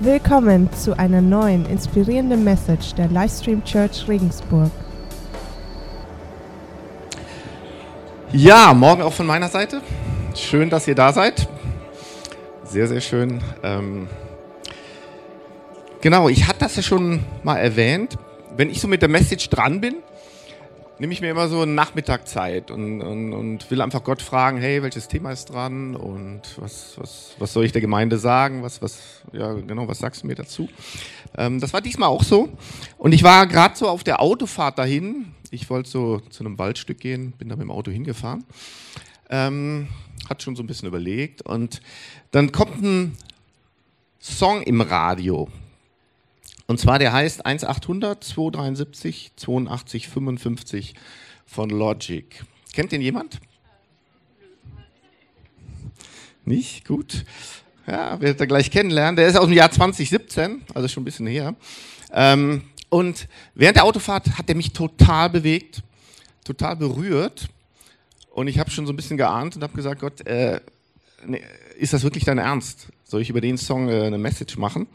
Willkommen zu einer neuen inspirierenden Message der Livestream Church Regensburg. Ja, morgen auch von meiner Seite. Schön, dass ihr da seid. Sehr, sehr schön. Ähm genau, ich hatte das ja schon mal erwähnt. Wenn ich so mit der Message dran bin, nehme ich mir immer so eine Nachmittagzeit und, und, und, will einfach Gott fragen, hey, welches Thema ist dran und was, was, was soll ich der Gemeinde sagen? Was, was, ja, genau, was sagst du mir dazu? Ähm, das war diesmal auch so. Und ich war gerade so auf der Autofahrt dahin. Ich wollte so zu einem Waldstück gehen, bin da mit dem Auto hingefahren. Ähm, hat schon so ein bisschen überlegt. Und dann kommt ein Song im Radio. Und zwar der heißt 1800 273 82 55 von Logic. Kennt den jemand? Nicht? Gut. Ja, werdet ihr gleich kennenlernen. Der ist aus dem Jahr 2017, also schon ein bisschen her. Ähm, und während der Autofahrt hat er mich total bewegt, total berührt. Und ich habe schon so ein bisschen geahnt und habe gesagt, Gott, äh, nee, ist das wirklich dein Ernst? Soll ich über den Song äh, eine Message machen?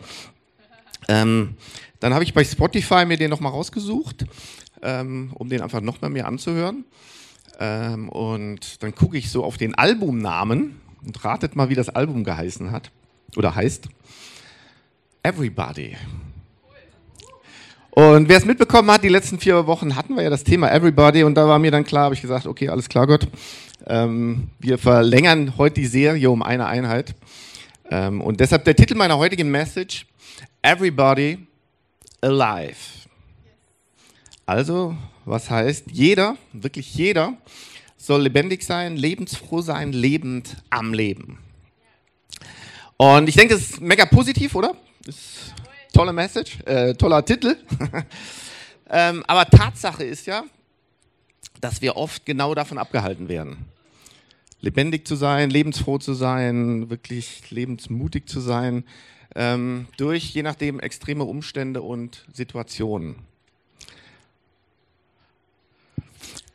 Ähm, dann habe ich bei Spotify mir den nochmal rausgesucht, ähm, um den einfach nochmal mehr anzuhören. Ähm, und dann gucke ich so auf den Albumnamen und ratet mal, wie das Album geheißen hat oder heißt. Everybody. Und wer es mitbekommen hat, die letzten vier Wochen hatten wir ja das Thema Everybody und da war mir dann klar, habe ich gesagt, okay, alles klar, Gott. Ähm, wir verlängern heute die Serie um eine Einheit. Ähm, und deshalb der Titel meiner heutigen Message, Everybody Alive. Also, was heißt, jeder, wirklich jeder, soll lebendig sein, lebensfroh sein, lebend am Leben. Und ich denke, das ist mega positiv, oder? Ist tolle Message, äh, toller Titel. ähm, aber Tatsache ist ja, dass wir oft genau davon abgehalten werden. Lebendig zu sein, lebensfroh zu sein, wirklich lebensmutig zu sein, ähm, durch je nachdem extreme Umstände und Situationen.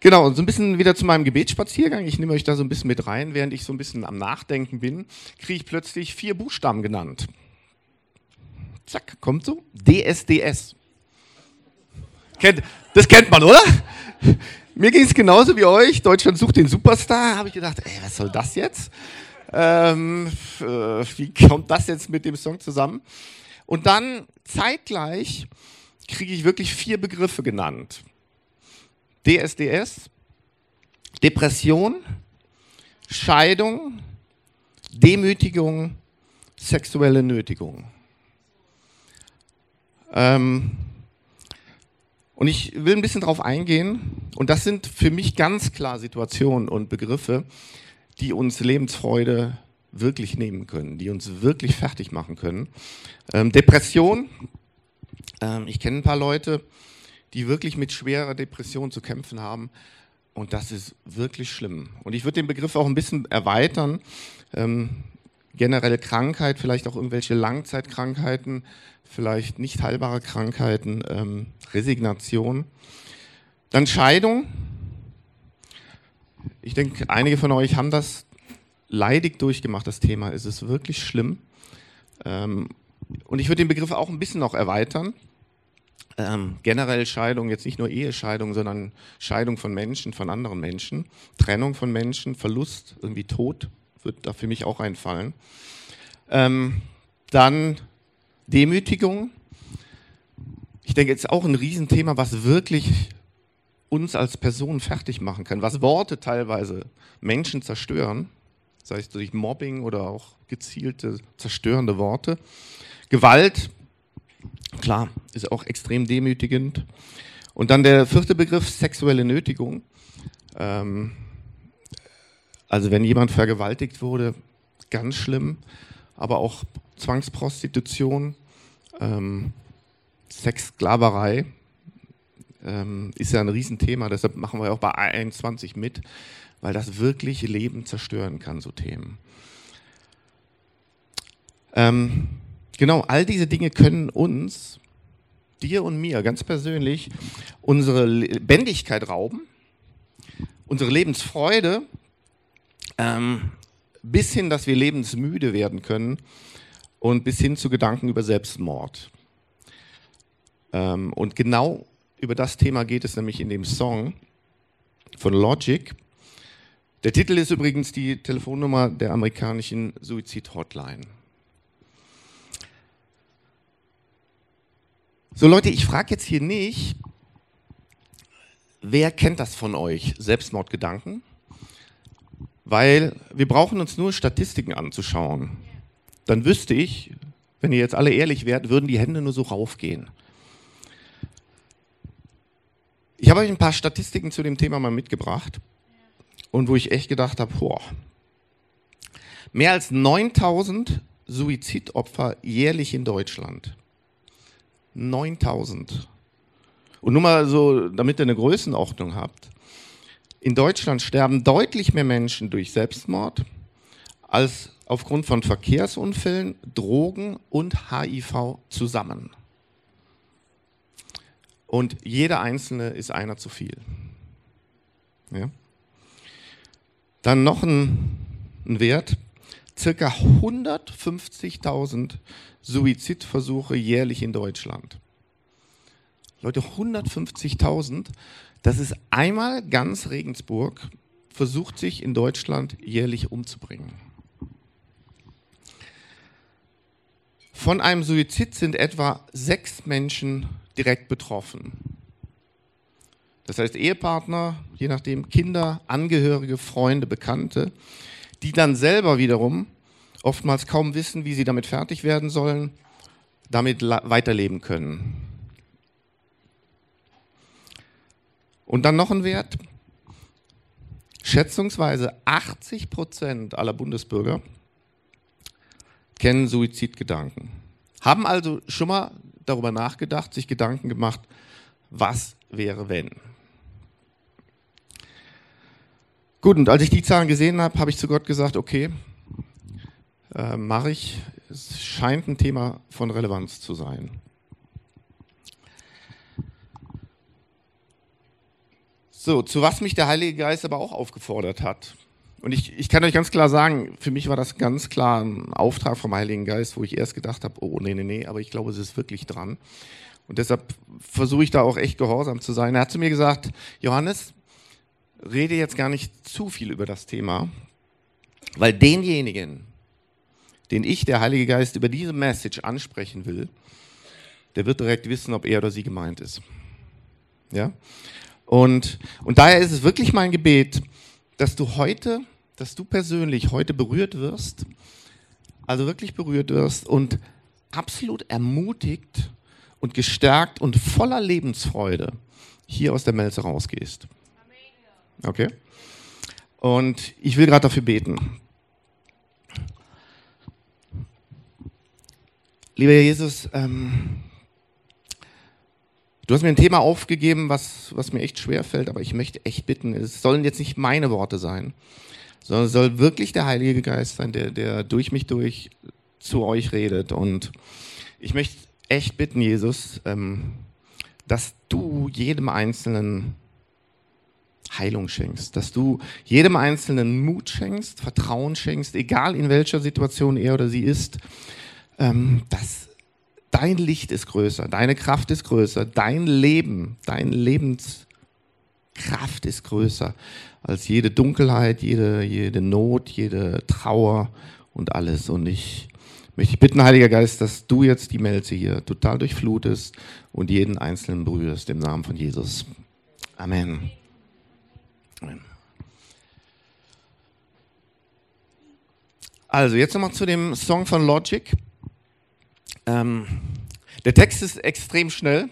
Genau, so ein bisschen wieder zu meinem Gebetsspaziergang. Ich nehme euch da so ein bisschen mit rein. Während ich so ein bisschen am Nachdenken bin, kriege ich plötzlich vier Buchstaben genannt. Zack, kommt so. DSDS. Das kennt man, oder? Mir ging es genauso wie euch. Deutschland sucht den Superstar. Habe ich gedacht, ey, was soll das jetzt? Ähm, äh, wie kommt das jetzt mit dem Song zusammen? Und dann zeitgleich kriege ich wirklich vier Begriffe genannt. DSDS, Depression, Scheidung, Demütigung, sexuelle Nötigung. Ähm, und ich will ein bisschen darauf eingehen. Und das sind für mich ganz klar Situationen und Begriffe, die uns Lebensfreude wirklich nehmen können, die uns wirklich fertig machen können. Ähm, Depression. Ähm, ich kenne ein paar Leute, die wirklich mit schwerer Depression zu kämpfen haben. Und das ist wirklich schlimm. Und ich würde den Begriff auch ein bisschen erweitern. Ähm, generelle Krankheit, vielleicht auch irgendwelche Langzeitkrankheiten, vielleicht nicht heilbare Krankheiten, ähm, Resignation. Dann Scheidung. Ich denke, einige von euch haben das leidig durchgemacht, das Thema. Es ist wirklich schlimm. Ähm, und ich würde den Begriff auch ein bisschen noch erweitern. Ähm, generell Scheidung, jetzt nicht nur Ehescheidung, sondern Scheidung von Menschen, von anderen Menschen, Trennung von Menschen, Verlust, irgendwie Tod, wird da für mich auch einfallen. Ähm, dann Demütigung. Ich denke, jetzt auch ein Riesenthema, was wirklich uns als Person fertig machen kann, was Worte teilweise Menschen zerstören, sei es durch Mobbing oder auch gezielte zerstörende Worte. Gewalt, klar, ist auch extrem demütigend. Und dann der vierte Begriff, sexuelle Nötigung. Ähm, also wenn jemand vergewaltigt wurde, ganz schlimm, aber auch Zwangsprostitution, ähm, Sexsklaverei ähm, ist ja ein Riesenthema, deshalb machen wir auch bei 21 mit, weil das wirklich Leben zerstören kann, so Themen. Ähm, genau, all diese Dinge können uns, dir und mir ganz persönlich, unsere Lebendigkeit rauben, unsere Lebensfreude, ähm, bis hin, dass wir lebensmüde werden können und bis hin zu Gedanken über Selbstmord. Ähm, und genau über das Thema geht es nämlich in dem Song von Logic. Der Titel ist übrigens die Telefonnummer der amerikanischen Suizid-Hotline. So Leute, ich frage jetzt hier nicht, wer kennt das von euch, Selbstmordgedanken? Weil wir brauchen uns nur Statistiken anzuschauen. Dann wüsste ich, wenn ihr jetzt alle ehrlich wärt, würden die Hände nur so raufgehen. Ich habe euch ein paar Statistiken zu dem Thema mal mitgebracht und wo ich echt gedacht habe, boah, mehr als 9000 Suizidopfer jährlich in Deutschland. 9000. Und nur mal so, damit ihr eine Größenordnung habt. In Deutschland sterben deutlich mehr Menschen durch Selbstmord als aufgrund von Verkehrsunfällen, Drogen und HIV zusammen. Und jeder Einzelne ist einer zu viel. Ja? Dann noch ein, ein Wert, circa 150.000 Suizidversuche jährlich in Deutschland. Leute, 150.000, das ist einmal ganz Regensburg versucht sich in Deutschland jährlich umzubringen. Von einem Suizid sind etwa sechs Menschen direkt betroffen. Das heißt Ehepartner, je nachdem Kinder, Angehörige, Freunde, Bekannte, die dann selber wiederum oftmals kaum wissen, wie sie damit fertig werden sollen, damit weiterleben können. Und dann noch ein Wert. Schätzungsweise 80 Prozent aller Bundesbürger kennen Suizidgedanken. Haben also schon mal darüber nachgedacht, sich Gedanken gemacht, was wäre wenn. Gut, und als ich die Zahlen gesehen habe, habe ich zu Gott gesagt, okay, äh, mache ich. Es scheint ein Thema von Relevanz zu sein. So, zu was mich der Heilige Geist aber auch aufgefordert hat. Und ich, ich kann euch ganz klar sagen, für mich war das ganz klar ein Auftrag vom Heiligen Geist, wo ich erst gedacht habe, oh nee, nee, nee, aber ich glaube, es ist wirklich dran. Und deshalb versuche ich da auch echt gehorsam zu sein. Er hat zu mir gesagt, Johannes, rede jetzt gar nicht zu viel über das Thema, weil denjenigen, den ich, der Heilige Geist, über diese Message ansprechen will, der wird direkt wissen, ob er oder sie gemeint ist. Ja? Und, und daher ist es wirklich mein Gebet, dass du heute dass du persönlich heute berührt wirst, also wirklich berührt wirst und absolut ermutigt und gestärkt und voller Lebensfreude hier aus der Melze rausgehst. Okay? Und ich will gerade dafür beten. Lieber Jesus, ähm, du hast mir ein Thema aufgegeben, was, was mir echt schwer fällt, aber ich möchte echt bitten, es sollen jetzt nicht meine Worte sein, sondern es soll wirklich der Heilige Geist sein, der, der durch mich durch zu euch redet. Und ich möchte echt bitten, Jesus, ähm, dass du jedem Einzelnen Heilung schenkst, dass du jedem Einzelnen Mut schenkst, Vertrauen schenkst, egal in welcher Situation er oder sie ist, ähm, dass dein Licht ist größer, deine Kraft ist größer, dein Leben, dein Lebenskraft ist größer als jede Dunkelheit, jede, jede Not, jede Trauer und alles. Und ich möchte dich bitten, Heiliger Geist, dass du jetzt die Melze hier total durchflutest und jeden Einzelnen berührst im Namen von Jesus. Amen. Amen. Also, jetzt nochmal zu dem Song von Logic. Ähm, der Text ist extrem schnell,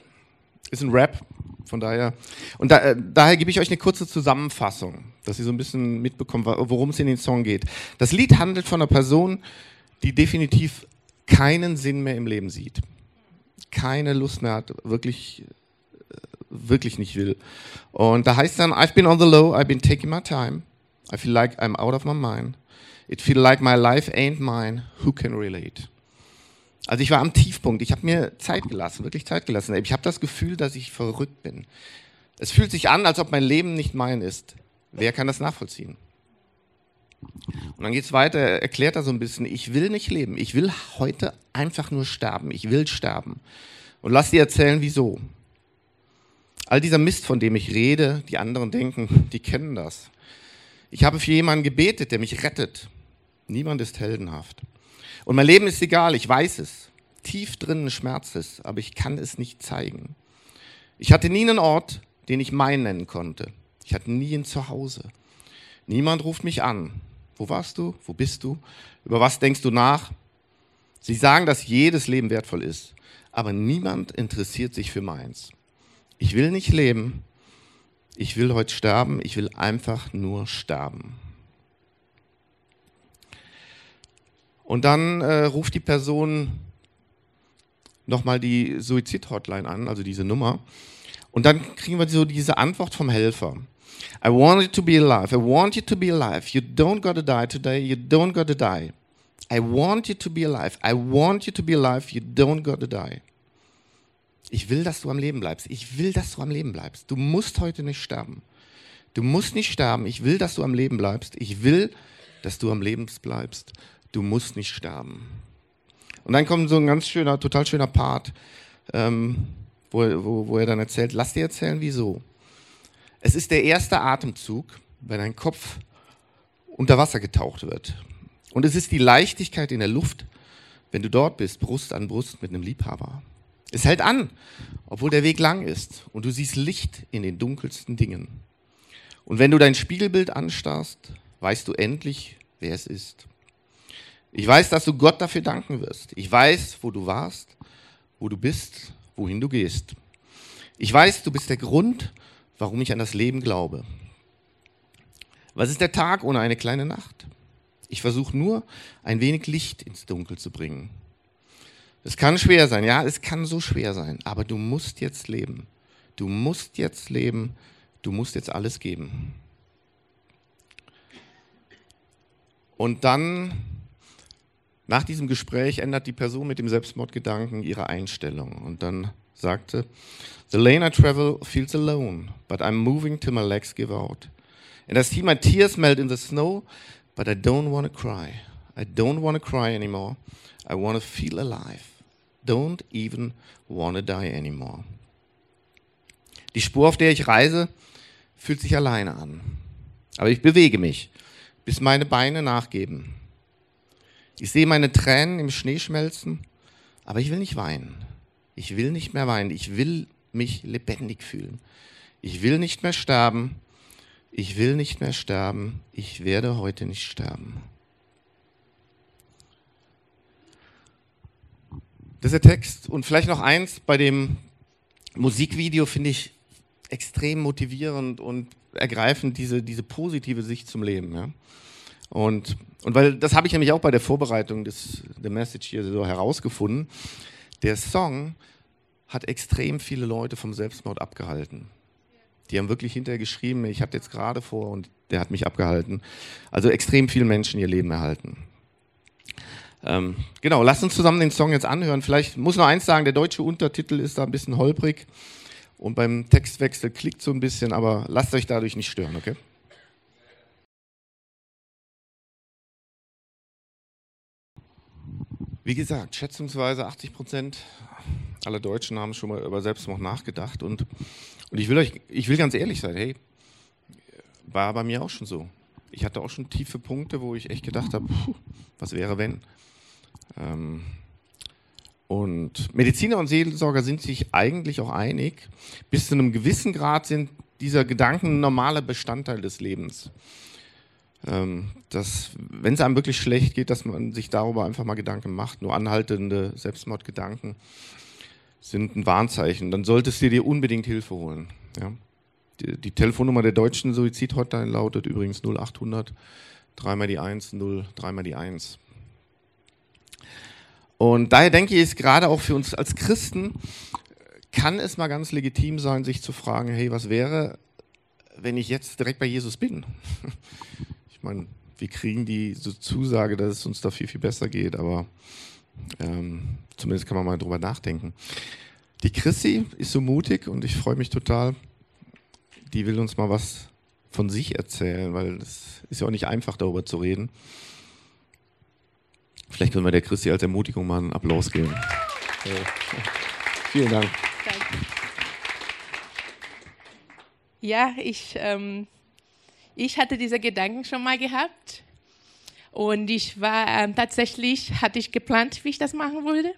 ist ein Rap, von daher, und da, äh, daher gebe ich euch eine kurze Zusammenfassung, dass ihr so ein bisschen mitbekommt, worum es in den Song geht. Das Lied handelt von einer Person, die definitiv keinen Sinn mehr im Leben sieht. Keine Lust mehr hat, wirklich, äh, wirklich nicht will. Und da heißt dann, I've been on the low, I've been taking my time. I feel like I'm out of my mind. It feel like my life ain't mine. Who can relate? Also ich war am Tiefpunkt. Ich habe mir Zeit gelassen, wirklich Zeit gelassen. Ich habe das Gefühl, dass ich verrückt bin. Es fühlt sich an, als ob mein Leben nicht mein ist. Wer kann das nachvollziehen? Und dann geht es weiter, er erklärt er so ein bisschen, ich will nicht leben, ich will heute einfach nur sterben, ich will sterben. Und lass dir erzählen, wieso. All dieser Mist, von dem ich rede, die anderen denken, die kennen das. Ich habe für jemanden gebetet, der mich rettet. Niemand ist heldenhaft. Und mein Leben ist egal, ich weiß es. Tief drinnen schmerzt es, aber ich kann es nicht zeigen. Ich hatte nie einen Ort, den ich mein nennen konnte. Ich hatte nie ein Zuhause. Niemand ruft mich an. Wo warst du? Wo bist du? Über was denkst du nach? Sie sagen, dass jedes Leben wertvoll ist, aber niemand interessiert sich für meins. Ich will nicht leben. Ich will heute sterben. Ich will einfach nur sterben. Und dann äh, ruft die Person nochmal die Suizid-Hotline an, also diese Nummer. Und dann kriegen wir so diese Antwort vom Helfer. I want you to be alive. I want you to be alive. You don't gotta die today. You don't gotta die. I want you to be alive. I want you to be alive. You don't gotta die. Ich will, dass du am Leben bleibst. Ich will, dass du am Leben bleibst. Du musst heute nicht sterben. Du musst nicht sterben. Ich will, dass du am Leben bleibst. Ich will, dass du am Leben bleibst. Du musst nicht sterben. Und dann kommt so ein ganz schöner, total schöner Part, ähm, wo, wo, wo er dann erzählt, lass dir erzählen, wieso. Es ist der erste Atemzug, wenn ein Kopf unter Wasser getaucht wird. Und es ist die Leichtigkeit in der Luft, wenn du dort bist, Brust an Brust mit einem Liebhaber. Es hält an, obwohl der Weg lang ist und du siehst Licht in den dunkelsten Dingen. Und wenn du dein Spiegelbild anstarrst, weißt du endlich, wer es ist. Ich weiß, dass du Gott dafür danken wirst. Ich weiß, wo du warst, wo du bist, wohin du gehst. Ich weiß, du bist der Grund, warum ich an das Leben glaube. Was ist der Tag ohne eine kleine Nacht? Ich versuche nur, ein wenig Licht ins Dunkel zu bringen. Es kann schwer sein, ja, es kann so schwer sein, aber du musst jetzt leben. Du musst jetzt leben, du musst jetzt alles geben. Und dann, nach diesem Gespräch, ändert die Person mit dem Selbstmordgedanken ihre Einstellung. Und dann sagte, The lane I travel feels alone, but I'm moving till my legs give out. And I see my tears melt in the snow, but I don't want to cry. I don't want to cry anymore. I want to feel alive. Don't even want to die anymore. Die Spur, auf der ich reise, fühlt sich alleine an. Aber ich bewege mich, bis meine Beine nachgeben. Ich sehe meine Tränen im Schnee schmelzen, aber ich will nicht weinen. Ich will nicht mehr weinen. Ich will mich lebendig fühlen. Ich will nicht mehr sterben. Ich will nicht mehr sterben. Ich werde heute nicht sterben. Das ist der Text. Und vielleicht noch eins, bei dem Musikvideo finde ich extrem motivierend und ergreifend diese, diese positive Sicht zum Leben. Ja? Und, und weil das habe ich nämlich auch bei der Vorbereitung des der Message hier so herausgefunden. Der Song hat extrem viele Leute vom Selbstmord abgehalten. Die haben wirklich hinterher geschrieben, ich hatte jetzt gerade vor und der hat mich abgehalten. Also extrem viele Menschen ihr Leben erhalten. Ähm, genau, lasst uns zusammen den Song jetzt anhören. Vielleicht muss noch eins sagen, der deutsche Untertitel ist da ein bisschen holprig und beim Textwechsel klickt so ein bisschen, aber lasst euch dadurch nicht stören, okay? Wie gesagt, schätzungsweise 80 Prozent aller Deutschen haben schon mal über Selbstmord nachgedacht. Und, und ich, will euch, ich will ganz ehrlich sein, hey, war bei mir auch schon so. Ich hatte auch schon tiefe Punkte, wo ich echt gedacht habe, was wäre wenn? Ähm, und Mediziner und Seelsorger sind sich eigentlich auch einig, bis zu einem gewissen Grad sind dieser Gedanken ein normaler Bestandteil des Lebens. Ähm, dass, wenn es einem wirklich schlecht geht, dass man sich darüber einfach mal Gedanken macht, nur anhaltende Selbstmordgedanken sind ein Warnzeichen. Dann solltest du dir unbedingt Hilfe holen. Ja? Die, die, Telefonnummer der deutschen Suizidhotline lautet übrigens 0800 dreimal die 1, 0, dreimal die 1. Und daher denke ich, ist gerade auch für uns als Christen, kann es mal ganz legitim sein, sich zu fragen, hey, was wäre, wenn ich jetzt direkt bei Jesus bin? Ich meine, wir kriegen die so Zusage, dass es uns da viel, viel besser geht, aber ähm, zumindest kann man mal drüber nachdenken. Die Chrissy ist so mutig und ich freue mich total. Die will uns mal was von sich erzählen, weil es ist ja auch nicht einfach, darüber zu reden. Vielleicht können wir der Christi als Ermutigung mal einen Applaus geben. Ja. Vielen Dank. Danke. Ja, ich, ähm, ich hatte diese Gedanken schon mal gehabt. Und ich war ähm, tatsächlich, hatte ich geplant, wie ich das machen würde.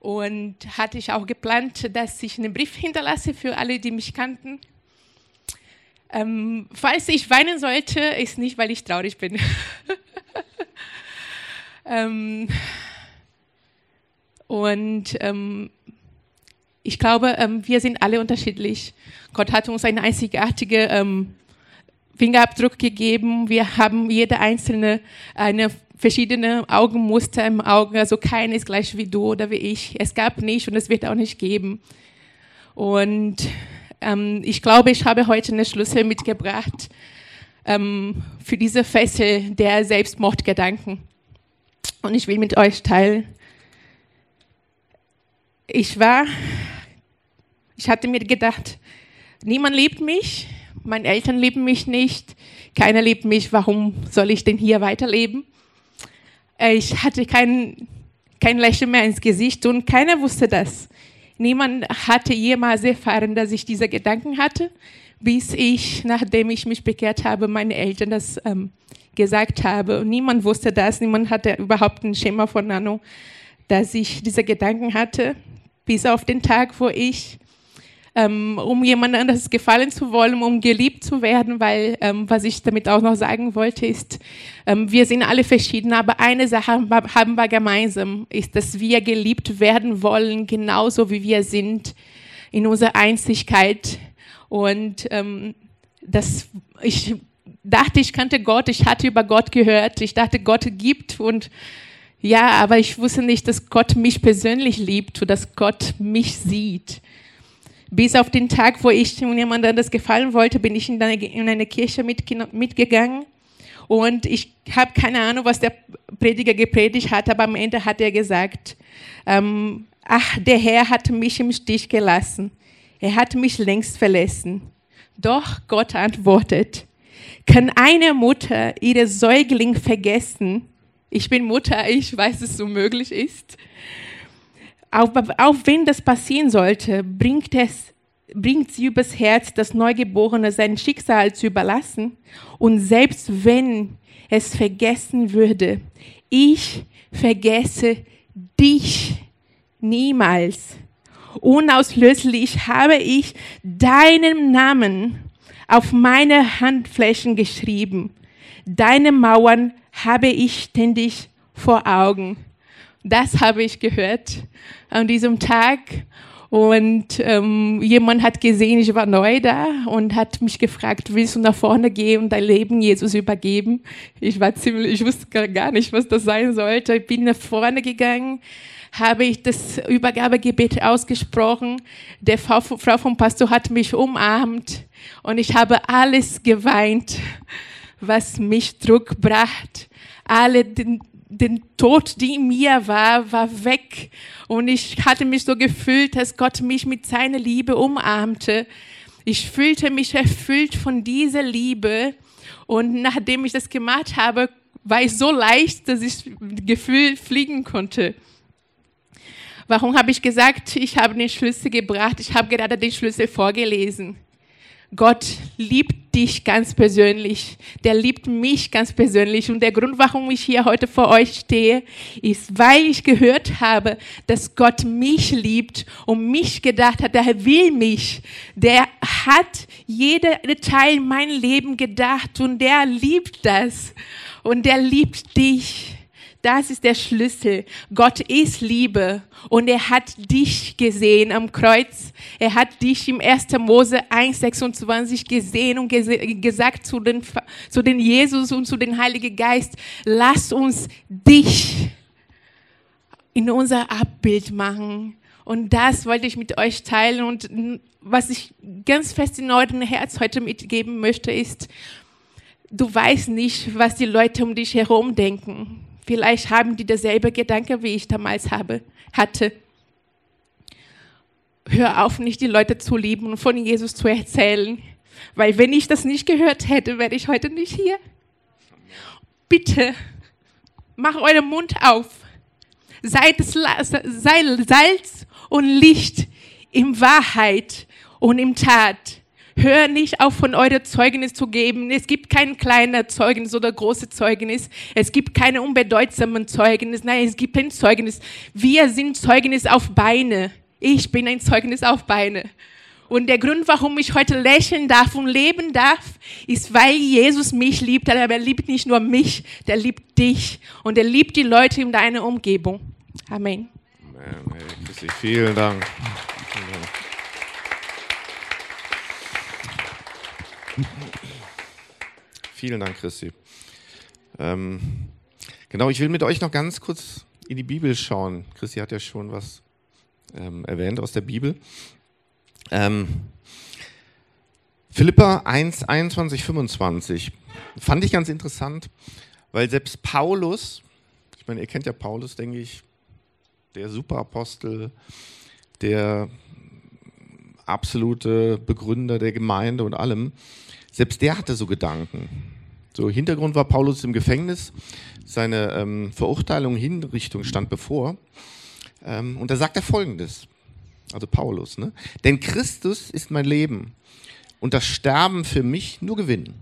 Und hatte ich auch geplant, dass ich einen Brief hinterlasse für alle, die mich kannten. Ähm, falls ich weinen sollte, ist nicht, weil ich traurig bin. ähm, und ähm, ich glaube, ähm, wir sind alle unterschiedlich. Gott hat uns einen einzigartigen ähm, Fingerabdruck gegeben. Wir haben jeder einzelne eine verschiedene Augenmuster im Auge. Also keiner ist gleich wie du oder wie ich. Es gab nicht und es wird auch nicht geben. Und ähm, ich glaube, ich habe heute eine Schlüssel mitgebracht ähm, für diese Fessel der Selbstmordgedanken. Und ich will mit euch teilen. Ich war, ich hatte mir gedacht, niemand liebt mich, meine Eltern lieben mich nicht, keiner liebt mich, warum soll ich denn hier weiterleben? Ich hatte kein, kein Lächeln mehr ins Gesicht und keiner wusste das. Niemand hatte jemals erfahren, dass ich diese Gedanken hatte, bis ich, nachdem ich mich bekehrt habe, meine Eltern das ähm, gesagt habe. Und niemand wusste das, niemand hatte überhaupt ein Schema von Nano, dass ich diese Gedanken hatte, bis auf den Tag, wo ich ähm, um jemand anderes gefallen zu wollen, um geliebt zu werden, weil ähm, was ich damit auch noch sagen wollte, ist, ähm, wir sind alle verschieden, aber eine Sache haben wir gemeinsam, ist, dass wir geliebt werden wollen, genauso wie wir sind, in unserer Einzigkeit. Und ähm, das, ich dachte, ich kannte Gott, ich hatte über Gott gehört, ich dachte, Gott gibt und ja, aber ich wusste nicht, dass Gott mich persönlich liebt und dass Gott mich sieht. Bis auf den Tag, wo ich jemand anders gefallen wollte, bin ich in eine, in eine Kirche mitgegangen. Und ich habe keine Ahnung, was der Prediger gepredigt hat, aber am Ende hat er gesagt, ähm, ach, der Herr hat mich im Stich gelassen. Er hat mich längst verlassen. Doch Gott antwortet, kann eine Mutter ihre Säugling vergessen? Ich bin Mutter, ich weiß, dass es möglich ist. Auch, auch wenn das passieren sollte, bringt, es, bringt sie übers Herz, das Neugeborene sein Schicksal zu überlassen. Und selbst wenn es vergessen würde, ich vergesse dich niemals. Unauslöslich habe ich deinen Namen auf meine Handflächen geschrieben. Deine Mauern habe ich ständig vor Augen. Das habe ich gehört an diesem Tag. Und ähm, jemand hat gesehen, ich war neu da und hat mich gefragt, willst du nach vorne gehen und dein Leben Jesus übergeben? Ich war ziemlich, ich wusste gar nicht, was das sein sollte. Ich bin nach vorne gegangen, habe ich das Übergabegebet ausgesprochen. Der Frau, Frau vom Pastor hat mich umarmt und ich habe alles geweint, was mich Druck brachte. Alle den, Tod, die in mir war, war weg. Und ich hatte mich so gefühlt, dass Gott mich mit seiner Liebe umarmte. Ich fühlte mich erfüllt von dieser Liebe. Und nachdem ich das gemacht habe, war ich so leicht, dass ich gefühlt fliegen konnte. Warum habe ich gesagt, ich habe den Schlüssel gebracht? Ich habe gerade den Schlüssel vorgelesen. Gott liebt dich ganz persönlich. Der liebt mich ganz persönlich. Und der Grund, warum ich hier heute vor euch stehe, ist, weil ich gehört habe, dass Gott mich liebt und mich gedacht hat, der will mich. Der hat jeder Teil mein Leben gedacht und der liebt das. Und der liebt dich. Das ist der Schlüssel. Gott ist Liebe und er hat dich gesehen am Kreuz. Er hat dich im 1. Mose 1,26 gesehen und ges gesagt zu den, zu den Jesus und zu den Heiligen Geist, lass uns dich in unser Abbild machen. Und das wollte ich mit euch teilen. Und was ich ganz fest in eurem Herz heute mitgeben möchte, ist, du weißt nicht, was die Leute um dich herum denken. Vielleicht haben die dasselbe Gedanke, wie ich damals habe, hatte. Hör auf, nicht die Leute zu lieben und von Jesus zu erzählen. Weil wenn ich das nicht gehört hätte, wäre ich heute nicht hier. Bitte, mach euren Mund auf. Seid Salz und Licht in Wahrheit und im Tat. Hör nicht auf, von eurer Zeugnis zu geben. Es gibt kein kleiner Zeugnis oder große Zeugnis. Es gibt keine unbedeutsamen Zeugnis. Nein, es gibt ein Zeugnis. Wir sind Zeugnis auf Beine. Ich bin ein Zeugnis auf Beine. Und der Grund, warum ich heute lächeln darf und leben darf, ist, weil Jesus mich liebt. Aber er liebt nicht nur mich, der liebt dich. Und er liebt die Leute in deiner Umgebung. Amen. Amen. Vielen Dank. Vielen Dank. Vielen Dank, Christi. Ähm, genau, ich will mit euch noch ganz kurz in die Bibel schauen. Christi hat ja schon was ähm, erwähnt aus der Bibel. Ähm, Philippa 1, 21, 25 fand ich ganz interessant, weil selbst Paulus, ich meine, ihr kennt ja Paulus, denke ich, der Superapostel, der absolute Begründer der Gemeinde und allem, selbst der hatte so Gedanken. So, Hintergrund war Paulus im Gefängnis, seine ähm, Verurteilung, Hinrichtung stand bevor. Ähm, und da sagt er folgendes, also Paulus, ne? denn Christus ist mein Leben und das Sterben für mich nur Gewinn.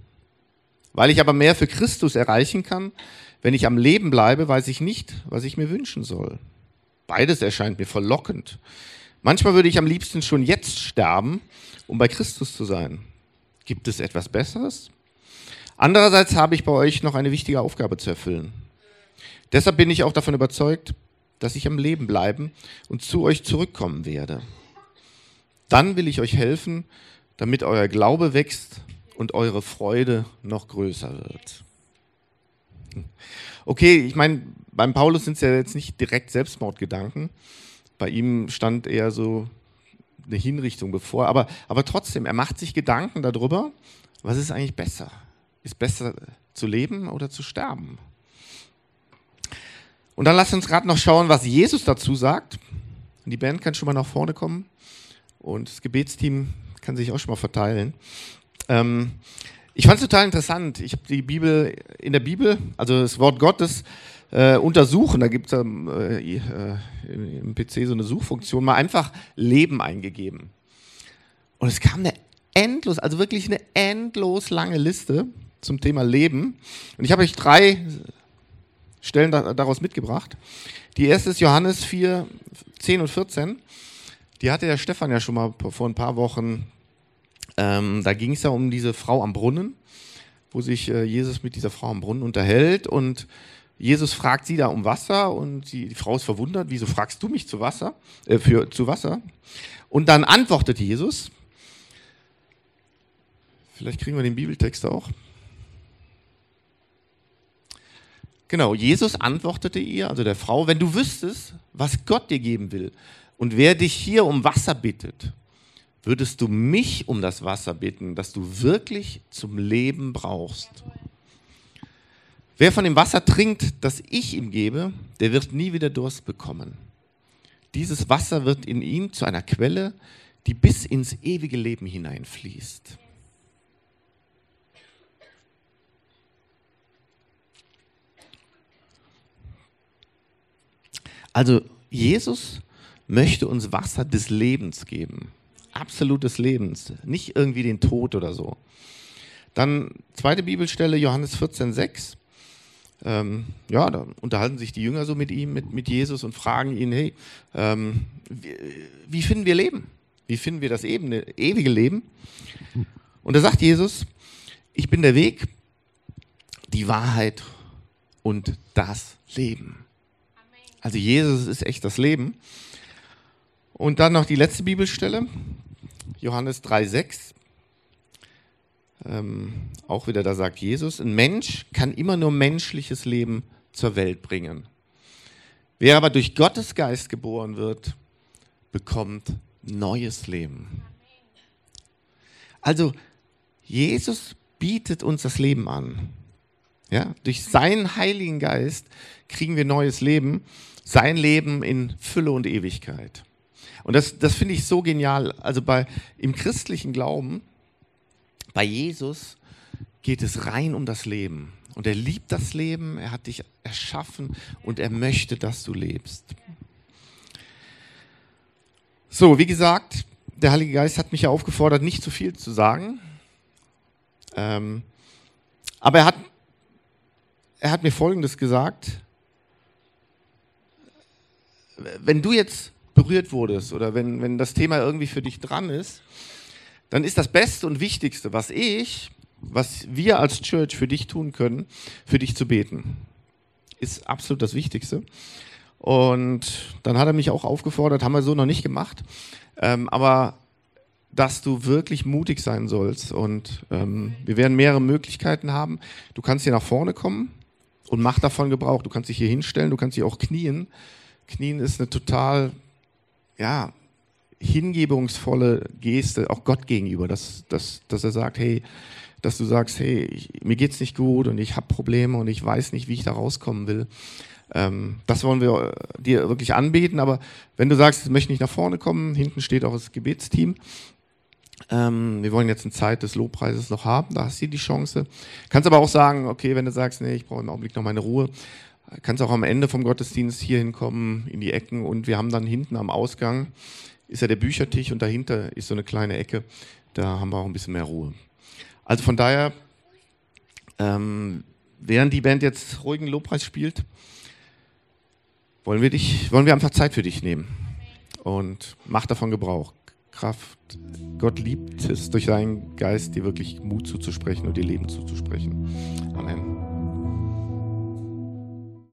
Weil ich aber mehr für Christus erreichen kann, wenn ich am Leben bleibe, weiß ich nicht, was ich mir wünschen soll. Beides erscheint mir verlockend. Manchmal würde ich am liebsten schon jetzt sterben, um bei Christus zu sein. Gibt es etwas Besseres? Andererseits habe ich bei euch noch eine wichtige Aufgabe zu erfüllen. Deshalb bin ich auch davon überzeugt, dass ich am Leben bleiben und zu euch zurückkommen werde. Dann will ich euch helfen, damit euer Glaube wächst und eure Freude noch größer wird. Okay, ich meine, beim Paulus sind es ja jetzt nicht direkt Selbstmordgedanken, bei ihm stand eher so eine Hinrichtung bevor, aber, aber trotzdem, er macht sich Gedanken darüber, was ist eigentlich besser? Ist besser zu leben oder zu sterben? Und dann lasst uns gerade noch schauen, was Jesus dazu sagt. Die Band kann schon mal nach vorne kommen und das Gebetsteam kann sich auch schon mal verteilen. Ähm, ich fand es total interessant. Ich habe die Bibel in der Bibel, also das Wort Gottes, äh, untersuchen. Da gibt es ähm, äh, im PC so eine Suchfunktion, mal einfach Leben eingegeben. Und es kam eine endlos, also wirklich eine endlos lange Liste zum Thema Leben. Und ich habe euch drei Stellen da, daraus mitgebracht. Die erste ist Johannes 4, 10 und 14. Die hatte der Stefan ja schon mal vor ein paar Wochen. Ähm, da ging es ja um diese Frau am Brunnen, wo sich äh, Jesus mit dieser Frau am Brunnen unterhält und Jesus fragt sie da um Wasser und die, die Frau ist verwundert, wieso fragst du mich zu Wasser, äh, für, zu Wasser? Und dann antwortet Jesus, vielleicht kriegen wir den Bibeltext auch. Genau, Jesus antwortete ihr, also der Frau, wenn du wüsstest, was Gott dir geben will und wer dich hier um Wasser bittet, würdest du mich um das Wasser bitten, das du wirklich zum Leben brauchst. Wer von dem Wasser trinkt, das ich ihm gebe, der wird nie wieder Durst bekommen. Dieses Wasser wird in ihm zu einer Quelle, die bis ins ewige Leben hineinfließt. Also Jesus möchte uns Wasser des Lebens geben. Absolutes Lebens. Nicht irgendwie den Tod oder so. Dann zweite Bibelstelle, Johannes 14, 6 ähm, ja, da unterhalten sich die Jünger so mit ihm, mit, mit Jesus und fragen ihn, hey, ähm, wie, wie, finden wir Leben? Wie finden wir das eben, ewige Leben? Und da sagt Jesus, ich bin der Weg, die Wahrheit und das Leben. Also Jesus ist echt das Leben. Und dann noch die letzte Bibelstelle, Johannes 3,6 ähm, auch wieder da sagt Jesus, ein Mensch kann immer nur menschliches Leben zur Welt bringen. Wer aber durch Gottes Geist geboren wird, bekommt neues Leben. Also Jesus bietet uns das Leben an. Ja, durch seinen Heiligen Geist kriegen wir neues Leben, sein Leben in Fülle und Ewigkeit. Und das, das finde ich so genial. Also bei, im christlichen Glauben Bei Jesus geht es rein um das Leben. Und er liebt das Leben, er hat dich erschaffen und er möchte, dass du lebst. So, wie gesagt, der Heilige Geist hat mich ja aufgefordert, nicht zu viel zu sagen. Ähm, aber er hat, er hat mir Folgendes gesagt. Wenn du jetzt berührt wurdest oder wenn, wenn das Thema irgendwie für dich dran ist, dann ist das Beste und Wichtigste, was ich was wir als Church für dich tun können, für dich zu beten. Ist absolut das Wichtigste. Und dann hat er mich auch aufgefordert, haben wir so noch nicht gemacht, ähm, aber dass du wirklich mutig sein sollst. Und ähm, wir werden mehrere Möglichkeiten haben. Du kannst hier nach vorne kommen und mach davon Gebrauch. Du kannst dich hier hinstellen, du kannst dich auch knien. Knien ist eine total, ja, hingebungsvolle Geste, auch Gott gegenüber, dass, dass, dass er sagt, hey, dass du sagst, hey, ich, mir geht's nicht gut und ich habe Probleme und ich weiß nicht, wie ich da rauskommen will. Ähm, das wollen wir äh, dir wirklich anbieten. Aber wenn du sagst, ich möchte nicht nach vorne kommen, hinten steht auch das Gebetsteam. Ähm, wir wollen jetzt eine Zeit des Lobpreises noch haben, da hast du die Chance. Kannst aber auch sagen, okay, wenn du sagst, nee, ich brauche im Augenblick noch meine Ruhe, kannst auch am Ende vom Gottesdienst hier hinkommen, in die Ecken und wir haben dann hinten am Ausgang, ist ja der Büchertisch und dahinter ist so eine kleine Ecke, da haben wir auch ein bisschen mehr Ruhe. Also von daher, ähm, während die Band jetzt ruhigen Lobpreis spielt, wollen wir, dich, wollen wir einfach Zeit für dich nehmen und mach davon Gebrauch. Kraft. Gott liebt es, durch seinen Geist dir wirklich Mut zuzusprechen und dir Leben zuzusprechen. Amen.